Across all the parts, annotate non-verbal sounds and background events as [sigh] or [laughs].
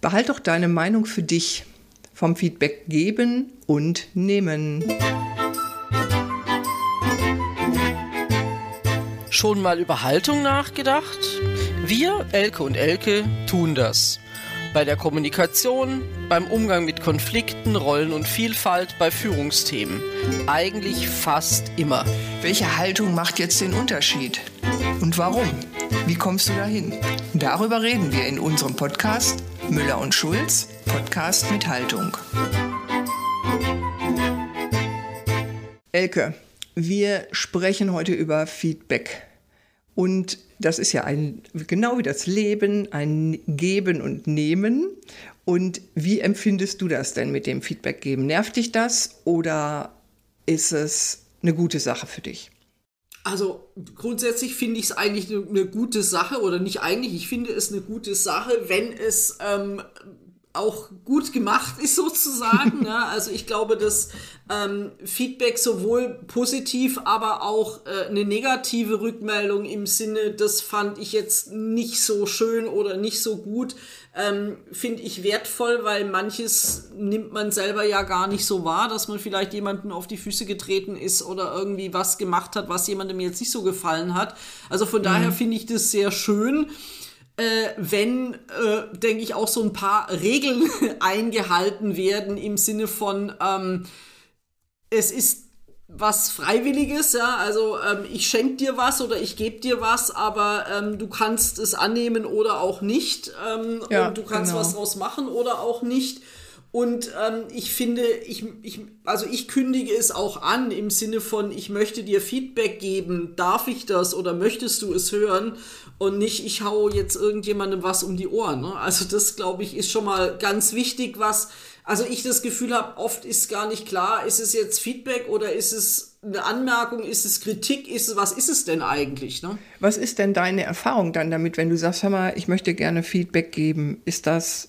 Behalt doch deine Meinung für dich. Vom Feedback geben und nehmen. Schon mal über Haltung nachgedacht? Wir, Elke und Elke, tun das. Bei der Kommunikation, beim Umgang mit Konflikten, Rollen und Vielfalt, bei Führungsthemen. Eigentlich fast immer. Welche Haltung macht jetzt den Unterschied? Und warum? Wie kommst du dahin? Darüber reden wir in unserem Podcast Müller und Schulz, Podcast mit Haltung. Elke, wir sprechen heute über Feedback. Und das ist ja ein, genau wie das Leben, ein Geben und Nehmen. Und wie empfindest du das denn mit dem Feedback geben? Nervt dich das oder ist es eine gute Sache für dich? Also grundsätzlich finde ich es eigentlich eine, eine gute Sache oder nicht eigentlich, ich finde es eine gute Sache, wenn es ähm, auch gut gemacht ist sozusagen. ja. [laughs] Also ich glaube, dass ähm, Feedback sowohl positiv, aber auch äh, eine negative Rückmeldung im Sinne, das fand ich jetzt nicht so schön oder nicht so gut, ähm, finde ich wertvoll, weil manches nimmt man selber ja gar nicht so wahr, dass man vielleicht jemanden auf die Füße getreten ist oder irgendwie was gemacht hat, was jemandem jetzt nicht so gefallen hat. Also von mhm. daher finde ich das sehr schön äh, wenn, äh, denke ich, auch so ein paar Regeln [laughs] eingehalten werden im Sinne von, ähm, es ist was Freiwilliges, ja, also ähm, ich schenke dir was oder ich gebe dir was, aber ähm, du kannst es annehmen oder auch nicht ähm, ja, und du kannst genau. was draus machen oder auch nicht. Und ähm, ich finde, ich, ich, also ich kündige es auch an im Sinne von, ich möchte dir Feedback geben, darf ich das oder möchtest du es hören? Und nicht, ich hau jetzt irgendjemandem was um die Ohren. Ne? Also das, glaube ich, ist schon mal ganz wichtig, was, also ich das Gefühl habe, oft ist gar nicht klar, ist es jetzt Feedback oder ist es eine Anmerkung, ist es Kritik, ist es, was ist es denn eigentlich? Ne? Was ist denn deine Erfahrung dann damit, wenn du sagst, hör mal, ich möchte gerne Feedback geben, ist das,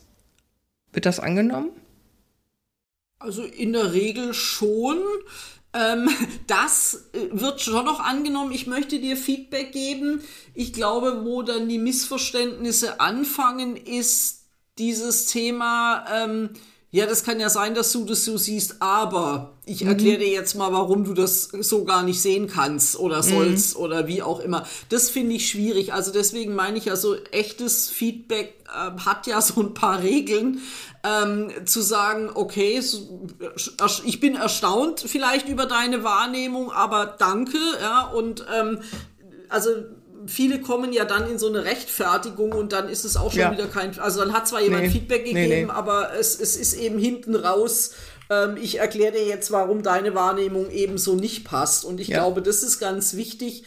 wird das angenommen? Also in der Regel schon. Ähm, [laughs] das äh, wird schon noch angenommen. Ich möchte dir Feedback geben. Ich glaube, wo dann die Missverständnisse anfangen, ist dieses Thema, ähm, ja, das kann ja sein, dass du das so siehst, aber ich mhm. erkläre dir jetzt mal, warum du das so gar nicht sehen kannst oder mhm. sollst mhm. oder wie auch immer. Das finde ich schwierig. Also deswegen meine ich ja so, echtes Feedback äh, hat ja so ein paar Regeln. Ähm, zu sagen, okay, ich bin erstaunt vielleicht über deine Wahrnehmung, aber danke, ja, und ähm, also viele kommen ja dann in so eine Rechtfertigung und dann ist es auch schon ja. wieder kein, also dann hat zwar jemand nee. Feedback gegeben, nee, nee. aber es, es ist eben hinten raus, ähm, ich erkläre dir jetzt, warum deine Wahrnehmung eben so nicht passt. Und ich ja. glaube, das ist ganz wichtig,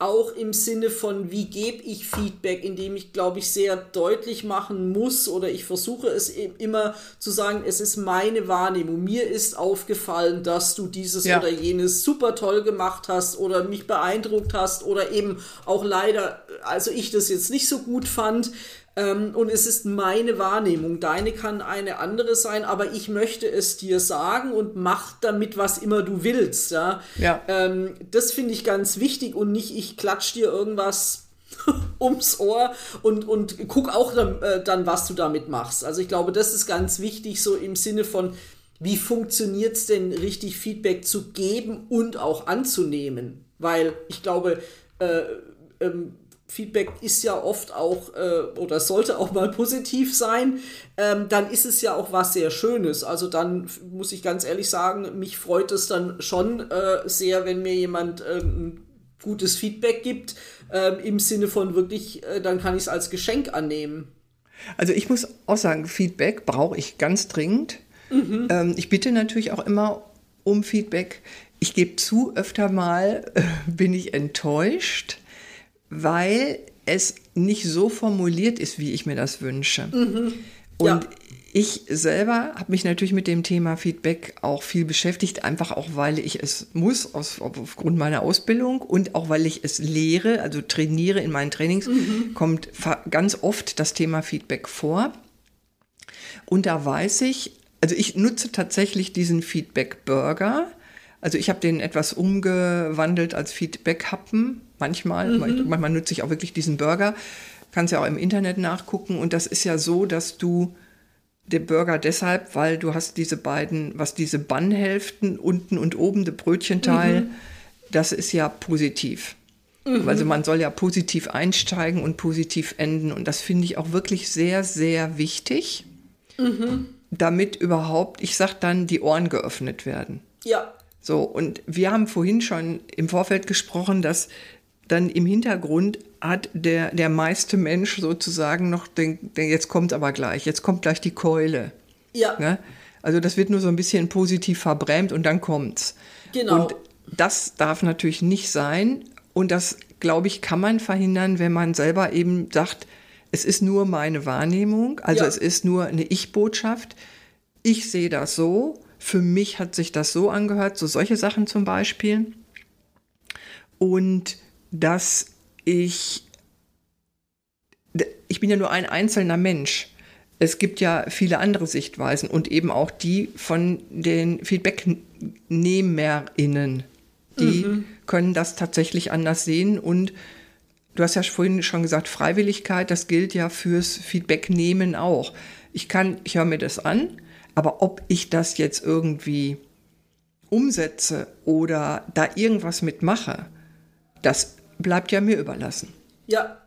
auch im Sinne von, wie gebe ich Feedback, indem ich, glaube ich, sehr deutlich machen muss oder ich versuche es eben immer zu sagen, es ist meine Wahrnehmung. Mir ist aufgefallen, dass du dieses ja. oder jenes super toll gemacht hast oder mich beeindruckt hast oder eben auch leider, also ich das jetzt nicht so gut fand. Ähm, und es ist meine Wahrnehmung. Deine kann eine andere sein, aber ich möchte es dir sagen und mach damit, was immer du willst. Ja. ja. Ähm, das finde ich ganz wichtig und nicht, ich klatsch dir irgendwas [laughs] ums Ohr und, und guck auch dann, äh, dann, was du damit machst. Also ich glaube, das ist ganz wichtig, so im Sinne von, wie funktioniert es denn richtig, Feedback zu geben und auch anzunehmen? Weil ich glaube, äh, ähm, Feedback ist ja oft auch äh, oder sollte auch mal positiv sein, ähm, dann ist es ja auch was sehr Schönes. Also dann muss ich ganz ehrlich sagen, mich freut es dann schon äh, sehr, wenn mir jemand äh, ein gutes Feedback gibt, ähm, im Sinne von wirklich, äh, dann kann ich es als Geschenk annehmen. Also ich muss auch sagen, Feedback brauche ich ganz dringend. Mhm. Ähm, ich bitte natürlich auch immer um Feedback. Ich gebe zu, öfter mal [laughs] bin ich enttäuscht weil es nicht so formuliert ist, wie ich mir das wünsche. Mhm. Und ja. ich selber habe mich natürlich mit dem Thema Feedback auch viel beschäftigt, einfach auch, weil ich es muss, aus, aufgrund meiner Ausbildung und auch weil ich es lehre, also trainiere in meinen Trainings, mhm. kommt ganz oft das Thema Feedback vor. Und da weiß ich, also ich nutze tatsächlich diesen Feedback-Burger. Also ich habe den etwas umgewandelt als Feedback-Happen manchmal. Mhm. Manchmal nutze ich auch wirklich diesen Burger. Kannst ja auch im Internet nachgucken. Und das ist ja so, dass du der Burger deshalb, weil du hast diese beiden, was diese Bannhälften unten und oben, der Brötchenteil, mhm. das ist ja positiv. Mhm. Also man soll ja positiv einsteigen und positiv enden. Und das finde ich auch wirklich sehr, sehr wichtig, mhm. damit überhaupt, ich sag dann, die Ohren geöffnet werden. Ja. So, und wir haben vorhin schon im Vorfeld gesprochen, dass dann im Hintergrund hat der, der meiste Mensch sozusagen noch, den, den, jetzt kommt aber gleich, jetzt kommt gleich die Keule. Ja. Ne? Also das wird nur so ein bisschen positiv verbrämt und dann kommt's. Genau. Und das darf natürlich nicht sein. Und das, glaube ich, kann man verhindern, wenn man selber eben sagt, es ist nur meine Wahrnehmung, also ja. es ist nur eine Ich-Botschaft. Ich sehe das so, für mich hat sich das so angehört, so solche Sachen zum Beispiel. Und dass ich, ich bin ja nur ein einzelner Mensch. Es gibt ja viele andere Sichtweisen und eben auch die von den Feedbacknehmerinnen. Die mhm. können das tatsächlich anders sehen und du hast ja vorhin schon gesagt, Freiwilligkeit, das gilt ja fürs Feedbacknehmen auch. Ich kann, ich höre mir das an, aber ob ich das jetzt irgendwie umsetze oder da irgendwas mitmache, das bleibt ja mir überlassen. Ja,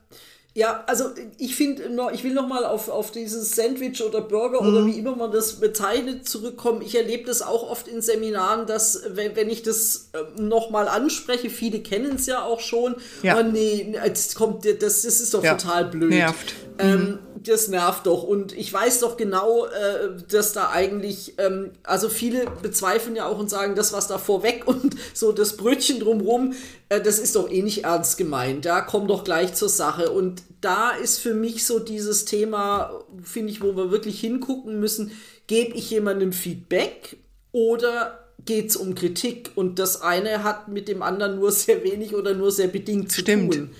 ja, also ich finde ich will noch mal auf, auf dieses Sandwich oder Burger mhm. oder wie immer man das bezeichnet zurückkommen. Ich erlebe das auch oft in Seminaren, dass wenn, wenn ich das äh, noch mal anspreche, viele kennen es ja auch schon. Ja. Oh nee, jetzt kommt das, das ist doch ja. total blöd. Nervt. Ähm, mhm das nervt doch. Und ich weiß doch genau, äh, dass da eigentlich, ähm, also viele bezweifeln ja auch und sagen, das, was da vorweg [laughs] und so das Brötchen drumrum, äh, das ist doch eh nicht ernst gemeint. Da ja? komm doch gleich zur Sache. Und da ist für mich so dieses Thema, finde ich, wo wir wirklich hingucken müssen, gebe ich jemandem Feedback oder geht es um Kritik? Und das eine hat mit dem anderen nur [laughs] sehr wenig oder nur sehr bedingt zu Stimmt. tun. Stimmt.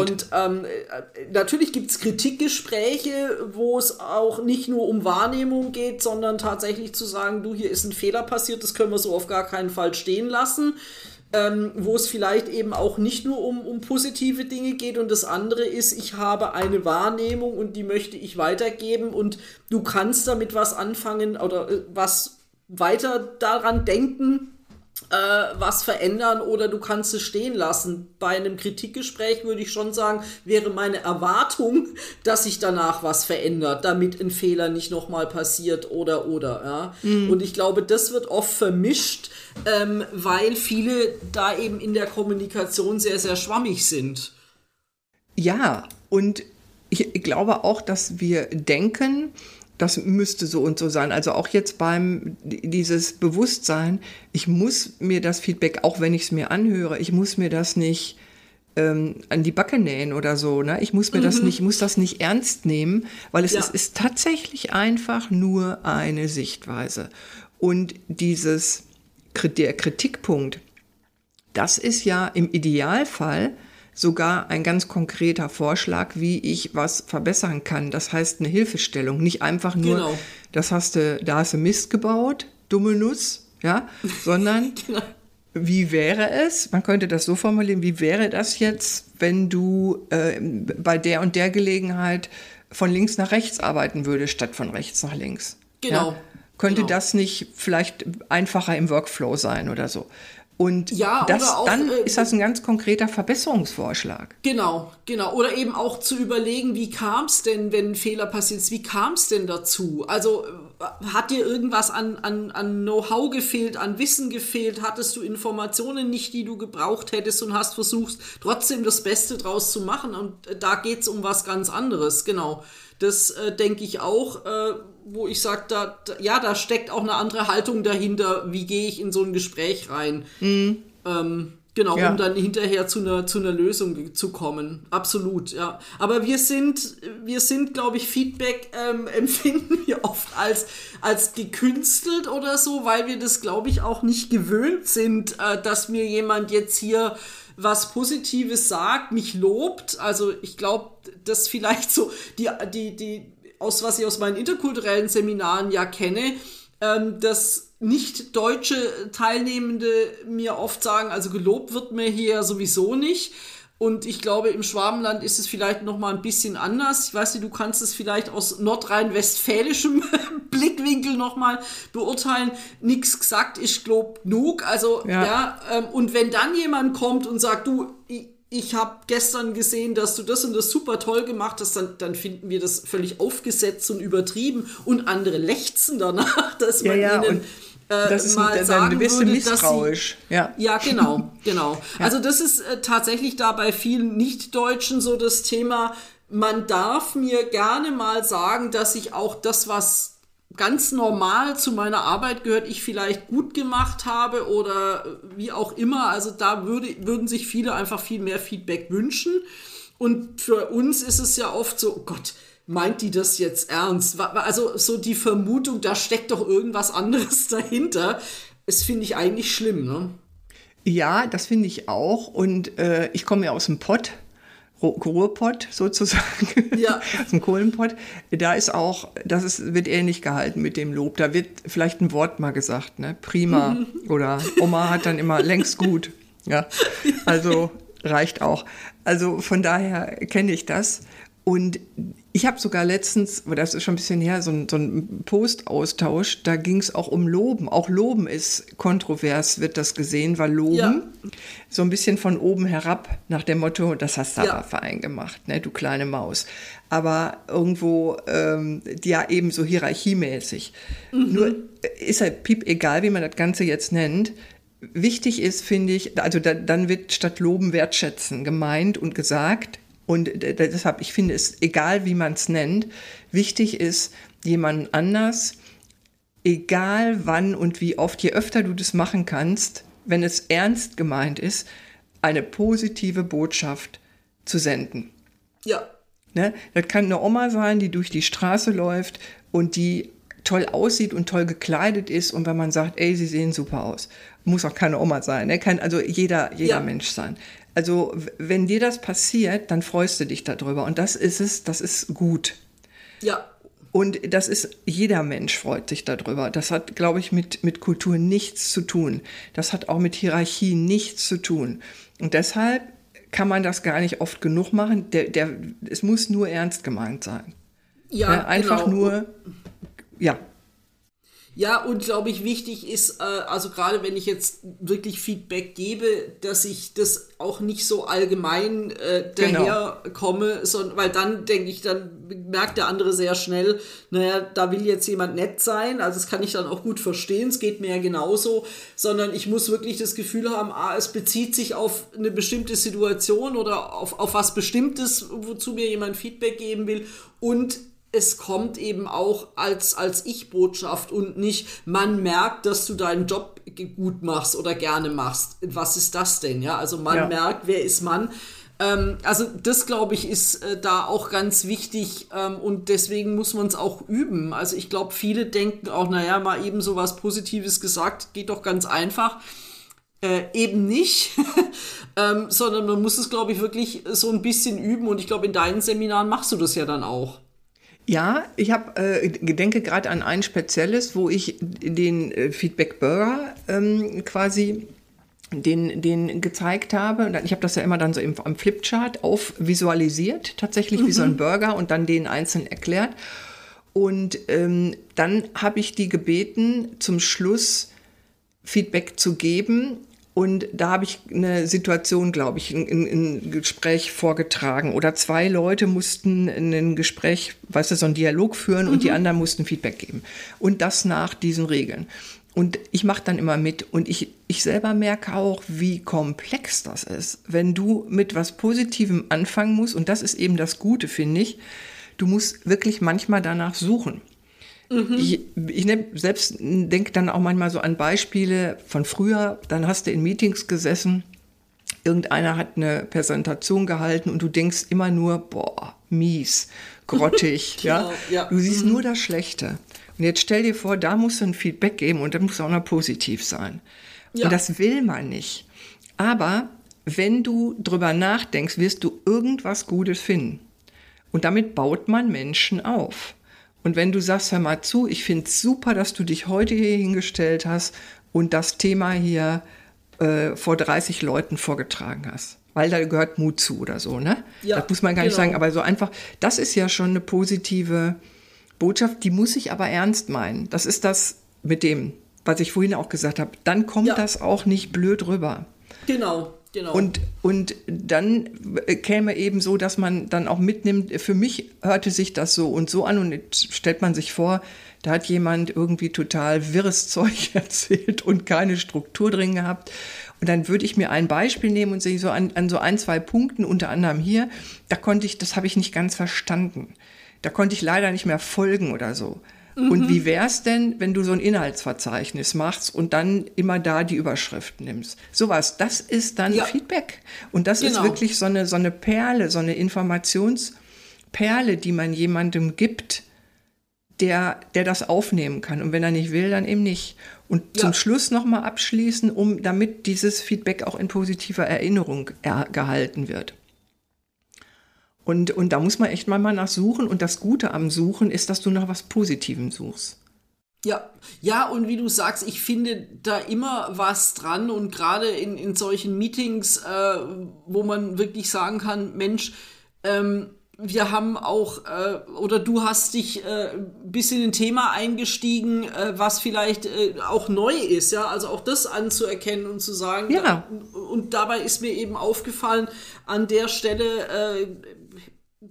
Und ähm, natürlich gibt es Kritikgespräche, wo es auch nicht nur um Wahrnehmung geht, sondern tatsächlich zu sagen, du, hier ist ein Fehler passiert, das können wir so auf gar keinen Fall stehen lassen. Ähm, wo es vielleicht eben auch nicht nur um, um positive Dinge geht. Und das andere ist, ich habe eine Wahrnehmung und die möchte ich weitergeben. Und du kannst damit was anfangen oder äh, was weiter daran denken, äh, was verändern oder du kannst es stehen lassen. Bei einem Kritikgespräch würde ich schon sagen, wäre meine Erwartung, dass sich danach was verändert, damit ein Fehler nicht nochmal passiert oder oder. Ja? Mhm. Und ich glaube, das wird oft vermischt, ähm, weil viele da eben in der Kommunikation sehr, sehr schwammig sind. Ja, und ich glaube auch, dass wir denken, das müsste so und so sein. Also auch jetzt beim dieses Bewusstsein, ich muss mir das Feedback, auch wenn ich es mir anhöre, ich muss mir das nicht ähm, an die Backe nähen oder so. Ne? Ich muss mir mhm. das nicht, muss das nicht ernst nehmen, weil es ja. ist, ist tatsächlich einfach nur eine Sichtweise. Und dieses der Kritikpunkt, das ist ja im Idealfall sogar ein ganz konkreter Vorschlag, wie ich was verbessern kann. Das heißt eine Hilfestellung, nicht einfach nur, genau. das hast du, da hast du Mist gebaut, dumme Nuss, ja, [laughs] sondern genau. wie wäre es, man könnte das so formulieren, wie wäre das jetzt, wenn du äh, bei der und der Gelegenheit von links nach rechts arbeiten würdest, statt von rechts nach links. Genau. Ja? Könnte genau. das nicht vielleicht einfacher im Workflow sein oder so? Und ja, das, auch, dann äh, ist das ein ganz konkreter Verbesserungsvorschlag. Genau, genau. Oder eben auch zu überlegen, wie kam es denn, wenn ein Fehler passiert ist, wie kam es denn dazu? Also äh, hat dir irgendwas an, an, an Know-how gefehlt, an Wissen gefehlt? Hattest du Informationen nicht, die du gebraucht hättest und hast versucht, trotzdem das Beste draus zu machen? Und äh, da geht es um was ganz anderes, genau. Das äh, denke ich auch, äh, wo ich sage, da, da, ja, da steckt auch eine andere Haltung dahinter. Wie gehe ich in so ein Gespräch rein? Mhm. Ähm, genau, ja. um dann hinterher zu einer, zu einer Lösung zu kommen. Absolut, ja. Aber wir sind, wir sind, glaube ich, Feedback ähm, [laughs] empfinden wir oft als, als gekünstelt oder so, weil wir das, glaube ich, auch nicht gewöhnt sind, äh, dass mir jemand jetzt hier was Positives sagt, mich lobt. Also ich glaube, dass vielleicht so die, die, die, aus was ich aus meinen interkulturellen Seminaren ja kenne, ähm, dass nicht deutsche Teilnehmende mir oft sagen, also gelobt wird mir hier sowieso nicht. Und ich glaube, im Schwabenland ist es vielleicht noch mal ein bisschen anders. Ich weiß nicht, du kannst es vielleicht aus nordrhein-westfälischem [laughs] Blickwinkel noch mal beurteilen. Nix gesagt, ich glaube genug. Also ja, ja ähm, und wenn dann jemand kommt und sagt, du, ich, ich habe gestern gesehen, dass du das und das super toll gemacht hast, dann, dann finden wir das völlig aufgesetzt und übertrieben und andere lechzen danach, [laughs] dass man ja, ihnen äh, das ist mal ein, sagen ein würde, misstrauisch. Sie, ja. ja, genau, [laughs] genau. Ja. Also das ist äh, tatsächlich da bei vielen Nicht-Deutschen so das Thema, man darf mir gerne mal sagen, dass ich auch das, was ganz normal zu meiner Arbeit gehört, ich vielleicht gut gemacht habe oder wie auch immer. Also da würde, würden sich viele einfach viel mehr Feedback wünschen. Und für uns ist es ja oft so, oh Gott, meint die das jetzt ernst? Also so die Vermutung, da steckt doch irgendwas anderes [laughs] dahinter. Das finde ich eigentlich schlimm, ne? Ja, das finde ich auch. Und äh, ich komme ja aus dem Pott, Ruhrpott sozusagen, ja. [laughs] aus dem Kohlenpott. Da ist auch, das ist, wird ähnlich gehalten mit dem Lob. Da wird vielleicht ein Wort mal gesagt, ne? Prima. [laughs] Oder Oma hat dann immer längst gut. [laughs] Ja, also reicht auch. Also von daher kenne ich das. Und ich habe sogar letztens, das ist schon ein bisschen her, so ein, so ein Post-Austausch, da ging es auch um Loben. Auch Loben ist kontrovers, wird das gesehen, weil Loben ja. so ein bisschen von oben herab nach dem Motto, das hast du ja. aber fein gemacht, ne, du kleine Maus. Aber irgendwo, ähm, ja, eben so hierarchiemäßig. Mhm. Nur ist halt piep egal, wie man das Ganze jetzt nennt. Wichtig ist, finde ich, also da, dann wird statt Loben wertschätzen gemeint und gesagt, und deshalb, ich finde es, egal wie man es nennt, wichtig ist, jemand anders, egal wann und wie oft, je öfter du das machen kannst, wenn es ernst gemeint ist, eine positive Botschaft zu senden. Ja. Ne? Das kann eine Oma sein, die durch die Straße läuft und die toll aussieht und toll gekleidet ist und wenn man sagt, ey, sie sehen super aus. Muss auch keine Oma sein, ne? kann also jeder, jeder ja. Mensch sein. Also wenn dir das passiert, dann freust du dich darüber. Und das ist es, das ist gut. Ja. Und das ist, jeder Mensch freut sich darüber. Das hat, glaube ich, mit, mit Kultur nichts zu tun. Das hat auch mit Hierarchie nichts zu tun. Und deshalb kann man das gar nicht oft genug machen. Der, der, es muss nur ernst gemeint sein. Ja, ja einfach genau. nur, ja, ja, und glaube ich, wichtig ist, äh, also gerade wenn ich jetzt wirklich Feedback gebe, dass ich das auch nicht so allgemein äh, genau. daherkomme, genau. sondern weil dann denke ich, dann merkt der andere sehr schnell, naja, da will jetzt jemand nett sein, also das kann ich dann auch gut verstehen, es geht mir ja genauso, sondern ich muss wirklich das Gefühl haben, ah, es bezieht sich auf eine bestimmte Situation oder auf, auf was Bestimmtes, wozu mir jemand Feedback geben will und es kommt eben auch als, als Ich-Botschaft und nicht, man merkt, dass du deinen Job gut machst oder gerne machst. Was ist das denn? Ja, also man ja. merkt, wer ist man. Ähm, also das, glaube ich, ist äh, da auch ganz wichtig ähm, und deswegen muss man es auch üben. Also ich glaube, viele denken auch, naja, mal eben so was Positives gesagt, geht doch ganz einfach. Äh, eben nicht, [laughs] ähm, sondern man muss es, glaube ich, wirklich so ein bisschen üben und ich glaube, in deinen Seminaren machst du das ja dann auch. Ja, ich habe äh, denke gerade an ein spezielles, wo ich den äh, Feedback Burger ähm, quasi den, den gezeigt habe. Ich habe das ja immer dann so im, am Flipchart aufvisualisiert, tatsächlich mhm. wie so ein mhm. Burger und dann den einzeln erklärt. Und ähm, dann habe ich die gebeten, zum Schluss Feedback zu geben und da habe ich eine Situation, glaube ich, in, ein Gespräch vorgetragen. Oder zwei Leute mussten ein Gespräch, weißt du, so einen Dialog führen mhm. und die mhm. anderen mussten Feedback geben. Und das nach diesen Regeln. Und ich mache dann immer mit und ich, ich selber merke auch, wie komplex das ist. Wenn du mit was Positivem anfangen musst, und das ist eben das Gute, finde ich, du musst wirklich manchmal danach suchen. Mhm. Ich, ich ne, selbst denke dann auch manchmal so an Beispiele von früher. Dann hast du in Meetings gesessen, irgendeiner hat eine Präsentation gehalten und du denkst immer nur, boah, mies, grottig. [laughs] ja? Genau, ja? Du siehst mhm. nur das Schlechte. Und jetzt stell dir vor, da musst du ein Feedback geben und dann muss auch noch positiv sein. Ja. Und das will man nicht. Aber wenn du drüber nachdenkst, wirst du irgendwas Gutes finden. Und damit baut man Menschen auf. Und wenn du sagst, hör mal zu, ich finde es super, dass du dich heute hier hingestellt hast und das Thema hier äh, vor 30 Leuten vorgetragen hast. weil da gehört Mut zu oder so, ne? Ja, das muss man gar nicht genau. sagen, aber so einfach, das ist ja schon eine positive Botschaft, die muss ich aber ernst meinen. Das ist das mit dem, was ich vorhin auch gesagt habe. Dann kommt Ja. das auch nicht blöd rüber. Genau, genau. Und, und dann käme eben so, dass man dann auch mitnimmt, für mich hörte sich das so und so an und jetzt stellt man sich vor, da hat jemand irgendwie total wirres [laughs] Zeug erzählt und keine Struktur drin gehabt. Und dann würde ich mir ein Beispiel nehmen und sagen, so an, an so ein, zwei Punkten, unter anderem hier, da konnte ich, das habe ich nicht ganz verstanden. Da konnte ich leider nicht mehr folgen oder so. Und wie wär's denn, wenn du so ein Inhaltsverzeichnis machst und dann immer da die Überschrift nimmst? Sowas, das ist dann Ja. Feedback. Und das ist Genau. wirklich so eine, so eine Perle, so eine Informationsperle, die man jemandem gibt, der, der das aufnehmen kann. Und wenn er nicht will, dann eben nicht. Und Ja. zum Schluss nochmal abschließen, um, damit dieses Feedback auch in positiver Erinnerung er, gehalten wird. Und, und da muss man echt mal mal nach suchen. Und das Gute am Suchen ist, dass du nach was Positivem suchst. Ja, ja, und wie du sagst, ich finde da immer was dran und gerade in, in solchen Meetings, äh, wo man wirklich sagen kann, Mensch, ähm, wir haben auch, äh, oder du hast dich äh, ein bisschen in ein Thema eingestiegen, äh, was vielleicht äh, auch neu ist, ja, also auch das anzuerkennen und zu sagen, Ja. da, und dabei ist mir eben aufgefallen, an der Stelle äh,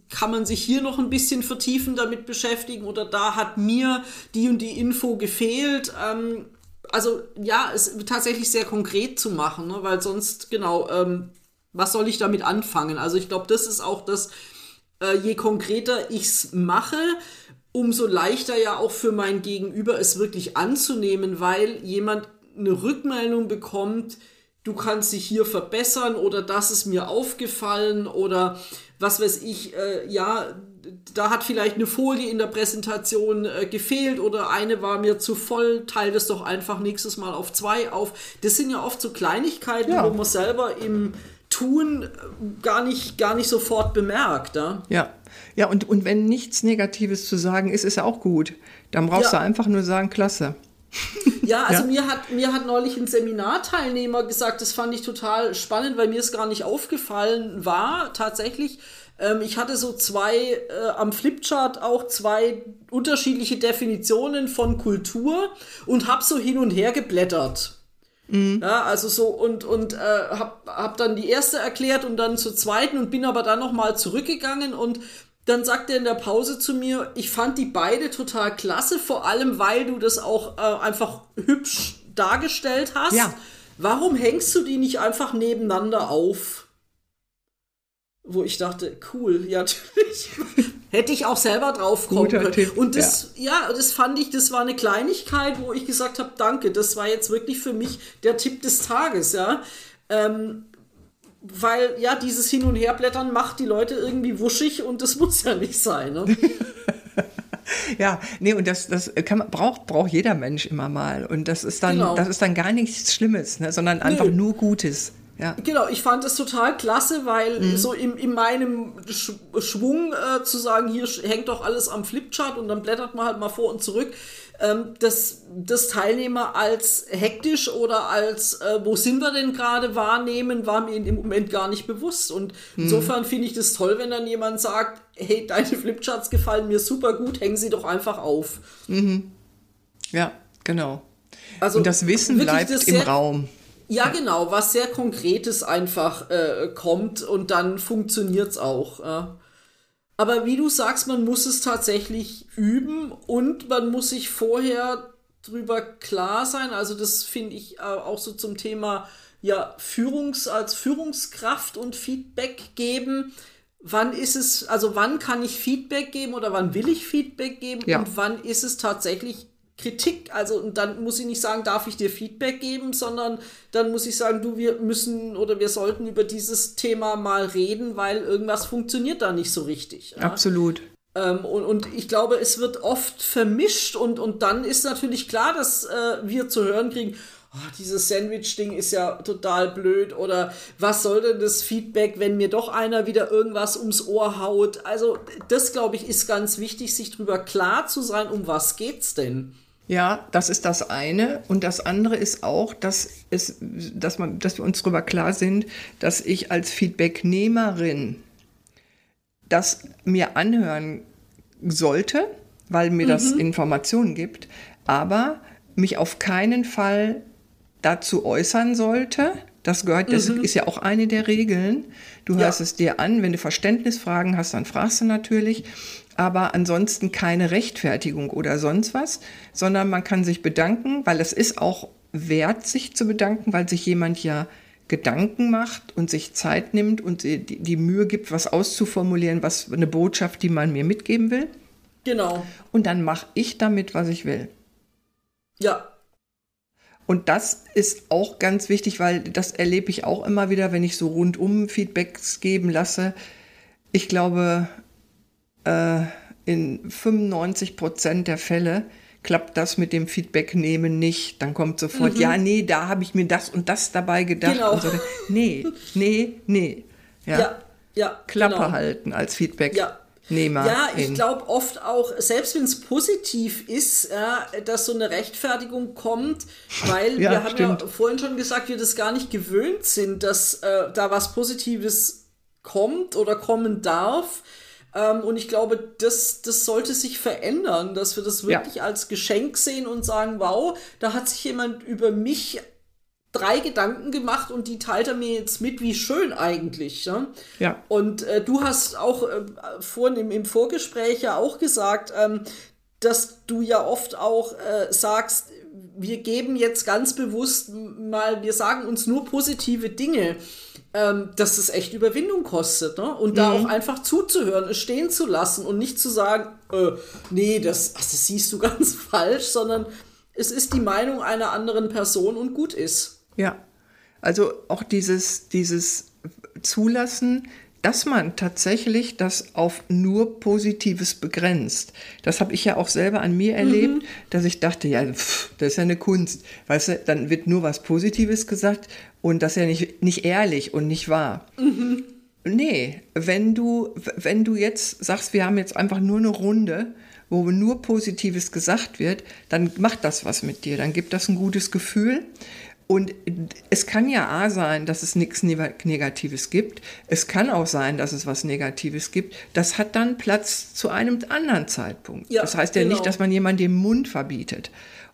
kann man sich hier noch ein bisschen vertiefen damit beschäftigen oder da hat mir die und die Info gefehlt. Ähm, also ja, es tatsächlich sehr konkret zu machen, ne? weil sonst, genau, ähm, was soll ich damit anfangen? Also ich glaube, das ist auch das, äh, je konkreter ich's mache, umso leichter ja auch für mein Gegenüber es wirklich anzunehmen, weil jemand eine Rückmeldung bekommt, du kannst dich hier verbessern oder das ist mir aufgefallen oder was weiß ich, äh, ja, da hat vielleicht eine Folie in der Präsentation äh, gefehlt oder eine war mir zu voll, teile das doch einfach nächstes Mal auf zwei auf. Das sind ja oft so Kleinigkeiten, Ja. wo man selber im Tun äh, gar nicht, gar nicht sofort bemerkt. Ja? Ja, ja und, und wenn nichts Negatives zu sagen ist, ist ja auch gut. Dann brauchst Ja. du einfach nur sagen, klasse. Ja, also Ja. Mir, hat, mir hat neulich ein Seminarteilnehmer gesagt, das fand ich total spannend, weil mir es gar nicht aufgefallen war, tatsächlich. Ähm, ich hatte so zwei, äh, am Flipchart auch zwei unterschiedliche Definitionen von Kultur und hab so hin und her geblättert. Ja, also so und und äh, hab, hab dann die erste erklärt und dann zur zweiten und bin aber dann noch mal zurückgegangen und dann sagt er in der Pause zu mir, ich fand die beide total klasse, vor allem weil du das auch äh, einfach hübsch dargestellt hast. Ja. Warum hängst du die nicht einfach nebeneinander auf? Wo ich dachte, cool, ja, [laughs] natürlich. Hätte ich auch selber drauf kommen Guter können. Tipp, Und das, ja. das fand ich, das war eine Kleinigkeit, wo ich gesagt habe, danke, das war jetzt wirklich für mich der Tipp des Tages, ja. Ähm, weil ja, dieses Hin- und Herblättern macht die Leute irgendwie wuschig und das [laughs] muss ja nicht sein. Ne? [laughs] Ja, nee, und das, das kann braucht, braucht jeder Mensch immer mal. Und das ist dann, Genau. das ist dann gar nichts Schlimmes, ne, sondern einfach Nö. nur Gutes. Ja. Genau, ich fand es total klasse, weil so in, in meinem Sch Schwung äh, zu sagen, hier hängt doch alles am Flipchart und dann blättert man halt mal vor und zurück, ähm, dass das Teilnehmer als hektisch oder als äh, wo sind wir denn gerade wahrnehmen, war mir in dem Moment gar nicht bewusst. Und insofern finde ich das toll, wenn dann jemand sagt, hey, deine Flipcharts gefallen mir super gut, hängen sie doch einfach auf. Ja, genau. Also Und das Wissen bleibt das im Raum. Ja, genau, was sehr Konkretes einfach äh, kommt und dann funktioniert's auch. Ja. Aber wie du sagst, man muss es tatsächlich üben und man muss sich vorher drüber klar sein. Also das finde ich äh, auch so zum Thema ja Führungs als Führungskraft und Feedback geben. Wann ist es, also wann kann ich Feedback geben oder wann will ich Feedback geben Ja. und wann ist es tatsächlich Kritik? Also und dann muss ich nicht sagen, darf ich dir Feedback geben, sondern dann muss ich sagen, du, wir müssen oder wir sollten über dieses Thema mal reden, weil irgendwas funktioniert da nicht so richtig. Ja? Absolut. Ähm, und, und ich glaube, es wird oft vermischt und, und dann ist natürlich klar, dass äh, wir zu hören kriegen, oh, dieses Sandwich-Ding ist ja total blöd oder was soll denn das Feedback, wenn mir doch einer wieder irgendwas ums Ohr haut. Also das, glaube ich, ist ganz wichtig, sich drüber klar zu sein, um was geht's denn. Ja, das ist das eine. Und das andere ist auch, dass, es, dass, man, dass wir uns darüber klar sind, dass ich als Feedbacknehmerin das mir anhören sollte, weil mir das Informationen gibt, aber mich auf keinen Fall dazu äußern sollte. Das gehört, das ist ja auch eine der Regeln. Du Ja. hörst es dir an, wenn du Verständnisfragen hast, dann fragst du natürlich. Aber ansonsten keine Rechtfertigung oder sonst was, sondern man kann sich bedanken, weil es ist auch wert, sich zu bedanken, weil sich jemand ja Gedanken macht und sich Zeit nimmt und die, die Mühe gibt, was auszuformulieren, was eine Botschaft, die man mir mitgeben will. Genau. Und dann mache ich damit, was ich will. Ja. Und das ist auch ganz wichtig, weil das erlebe ich auch immer wieder, wenn ich so rundum Feedbacks geben lasse. Ich glaube, äh, in 95 Prozent der Fälle klappt das mit dem Feedback nehmen nicht. Dann kommt sofort, ja, nee, da habe ich mir das und das dabei gedacht. Genau. So. Nee, nee, nee. Ja, Ja. Ja. Klappe genau. halten als Ja. Feedbacknehmer. Ja, ich glaube oft auch, selbst wenn es positiv ist, ja, dass so eine Rechtfertigung kommt, weil Ja, wir haben stimmt. ja vorhin schon gesagt, wir das gar nicht gewöhnt sind, dass äh, da was Positives kommt oder kommen darf. Ähm, und ich glaube, das, das sollte sich verändern, dass wir das Ja. wirklich als Geschenk sehen und sagen, wow, da hat sich jemand über mich drei Gedanken gemacht und die teilt er mir jetzt mit, wie schön eigentlich. Ne? Ja. Und äh, du hast auch äh, vorhin im, im Vorgespräch ja auch gesagt, ähm, dass du ja oft auch äh, sagst, wir geben jetzt ganz bewusst mal, wir sagen uns nur positive Dinge, ähm, dass es echt Überwindung kostet. Ne? Und da auch einfach zuzuhören, es stehen zu lassen und nicht zu sagen, äh, nee, das, ach, das siehst du [laughs] ganz falsch, sondern es ist die Meinung einer anderen Person und gut ist. Ja, also auch dieses, dieses Zulassen, dass man tatsächlich das auf nur Positives begrenzt. Das habe ich ja auch selber an mir erlebt, dass ich dachte, ja, pff, das ist ja eine Kunst. Weißt du, dann wird nur was Positives gesagt und das ist ja nicht, nicht ehrlich und nicht wahr. Nee, wenn du, wenn du jetzt sagst, wir haben jetzt einfach nur eine Runde, wo nur Positives gesagt wird, dann macht das was mit dir, dann gibt das ein gutes Gefühl. Und es kann ja A sein, dass es nichts Negatives gibt. Es kann auch sein, dass es was Negatives gibt. Das hat dann Platz zu einem anderen Zeitpunkt. Ja, das heißt ja genau. nicht, dass man jemandem den Mund verbietet.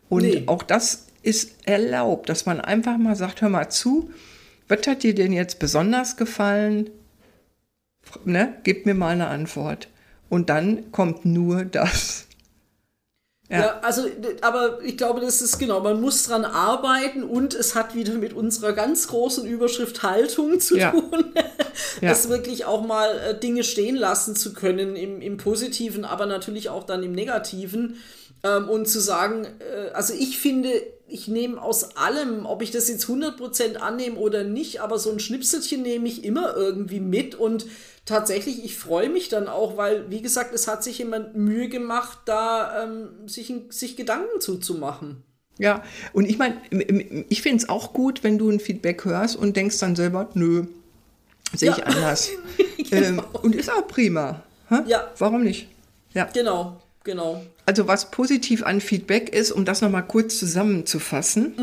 Und Nee. auch das ist erlaubt, dass man einfach mal sagt, hör mal zu, was hat dir denn jetzt besonders gefallen? Ne? Gib mir mal eine Antwort. Und dann kommt nur das. Ja. [laughs] Ja. also, aber ich glaube, das ist genau, man muss dran arbeiten und es hat wieder mit unserer ganz großen Überschrift Haltung zu Ja. tun. [laughs] Ja. Das wirklich auch mal äh, Dinge stehen lassen zu können im, im Positiven, aber natürlich auch dann im Negativen. Ähm, und zu sagen, äh, also ich finde, ich nehme aus allem, ob ich das jetzt 100% annehme oder nicht, aber so ein Schnipselchen nehme ich immer irgendwie mit und tatsächlich, ich freue mich dann auch, weil, wie gesagt, es hat sich jemand Mühe gemacht, da ähm, sich, sich Gedanken zuzumachen. Ja, und ich meine, ich finde es auch gut, wenn du ein Feedback hörst und denkst dann selber, nö, sehe ich Ja. anders. [laughs] ähm, und ist auch prima. Hä? Ja. Warum nicht? Ja. Genau, genau. Also was positiv an Feedback ist, um das nochmal kurz zusammenzufassen,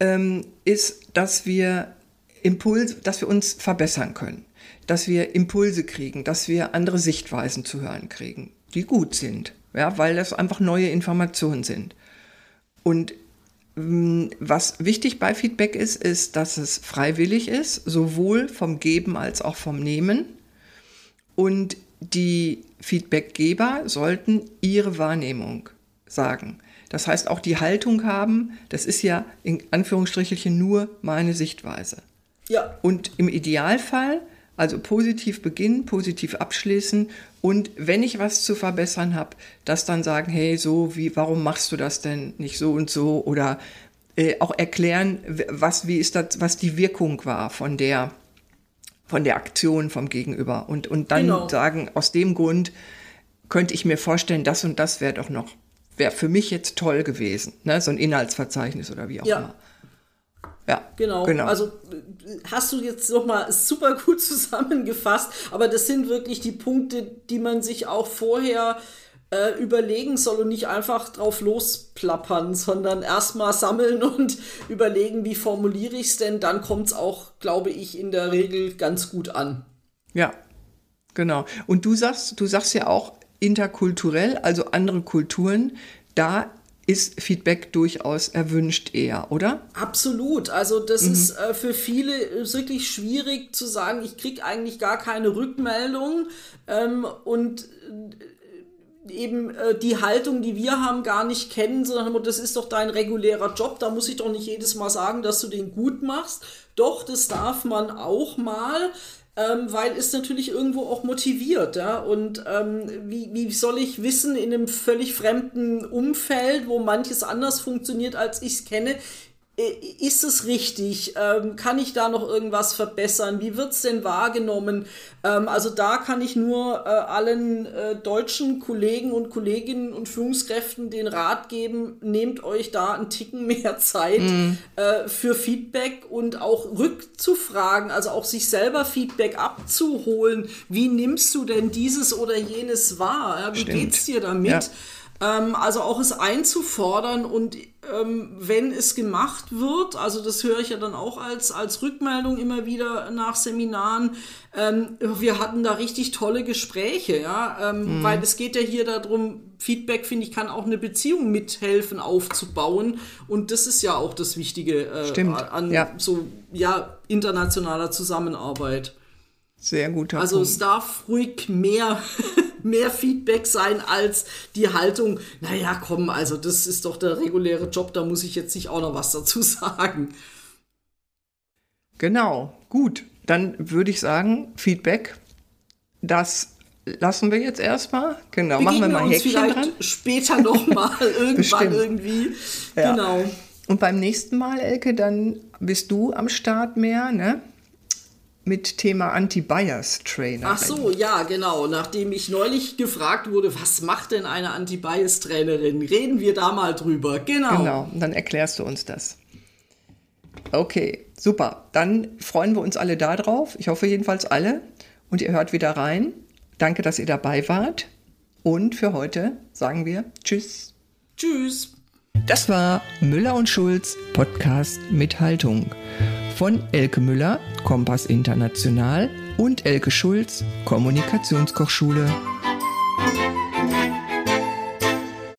ähm, ist, dass wir Impuls, dass wir uns verbessern können, dass wir Impulse kriegen, dass wir andere Sichtweisen zu hören kriegen, die gut sind, ja, weil das einfach neue Informationen sind. Und mh, was wichtig bei Feedback ist, ist, dass es freiwillig ist, sowohl vom Geben als auch vom Nehmen. Und die Feedbackgeber sollten ihre Wahrnehmung sagen. Das heißt, auch die Haltung haben, das ist ja in Anführungsstrichelchen nur meine Sichtweise. Ja, Und im Idealfall, also positiv beginnen, positiv abschließen und wenn ich was zu verbessern habe, das dann sagen, hey, so wie, warum machst du das denn nicht so und so oder äh, auch erklären, was, wie ist das, was die Wirkung war von der, von der Aktion vom Gegenüber und, und dann Genau. sagen, aus dem Grund könnte ich mir vorstellen, das und das wäre doch noch, wäre für mich jetzt toll gewesen, ne? so ein Inhaltsverzeichnis oder wie auch Ja. immer. Ja, Genau. Also äh, hast du jetzt nochmal super gut [laughs] zusammengefasst, aber das sind wirklich die Punkte, die man sich auch vorher äh, überlegen soll und nicht einfach drauf losplappern, sondern erstmal sammeln und [laughs] überlegen, wie formuliere ich es denn, dann kommt es auch, glaube ich, in der Regel ganz gut an. Ja, genau. Und du sagst, du sagst ja auch interkulturell, also andere Kulturen, da ist Feedback durchaus erwünscht eher, oder? Absolut. Also das mhm. ist äh, für viele wirklich schwierig zu sagen, ich kriege eigentlich gar keine Rückmeldung ähm, und äh, eben äh, die Haltung, die wir haben, gar nicht kennen, sondern das ist doch dein regulärer Job, da muss ich doch nicht jedes Mal sagen, dass du den gut machst. Doch, das darf man auch mal ähm, weil es natürlich irgendwo auch motiviert. Ja? Und ähm, wie, wie soll ich wissen, in einem völlig fremden Umfeld, wo manches anders funktioniert, als ich es kenne, ist es richtig? Ähm, kann ich da noch irgendwas verbessern? Wie wird es denn wahrgenommen? Ähm, also da kann ich nur äh, allen äh, deutschen Kollegen und Kolleginnen und Führungskräften den Rat geben, nehmt euch da einen Ticken mehr Zeit mm. äh, für Feedback und auch rückzufragen, also auch sich selber Feedback abzuholen. Wie nimmst du denn dieses oder jenes wahr? Ja, wie Stimmt. geht's dir damit? Ja. Ähm, also auch es einzufordern und ähm, wenn es gemacht wird, also das höre ich ja dann auch als, als Rückmeldung immer wieder nach Seminaren, ähm, wir hatten da richtig tolle Gespräche, ja, ähm, mhm. weil es geht ja hier darum, Feedback, finde ich, kann auch eine Beziehung mithelfen aufzubauen und das ist ja auch das Wichtige äh, an ja. so, ja, internationaler Zusammenarbeit. Sehr guter Also Punkt. es darf ruhig mehr, [laughs] mehr Feedback sein als die Haltung, naja, komm, also das ist doch der reguläre Job, da muss ich jetzt nicht auch noch was dazu [laughs] sagen. Genau, gut. Dann würde ich sagen, Feedback, das lassen wir jetzt erstmal. Genau, machen wir mal Häkchen vielleicht dran. später nochmal, [laughs] irgendwann irgendwie. Ja. Genau. Und beim nächsten Mal, Elke, dann bist du am Start mehr, ne? Mit Thema Anti-Bias-Trainer. Ach so, ja, genau. Nachdem ich neulich gefragt wurde, was macht denn eine Anti-Bias-Trainerin? Reden wir da mal drüber. Genau. Genau, und dann erklärst du uns das. Okay, super. Dann freuen wir uns alle darauf. Ich hoffe jedenfalls alle. Und ihr hört wieder rein. Danke, dass ihr dabei wart. Und für heute sagen wir Tschüss. Tschüss. Das war Müller und Schulz Podcast mit Haltung von Elke Müller, Kompass International und Elke Schulz, Kommunikationskochschule.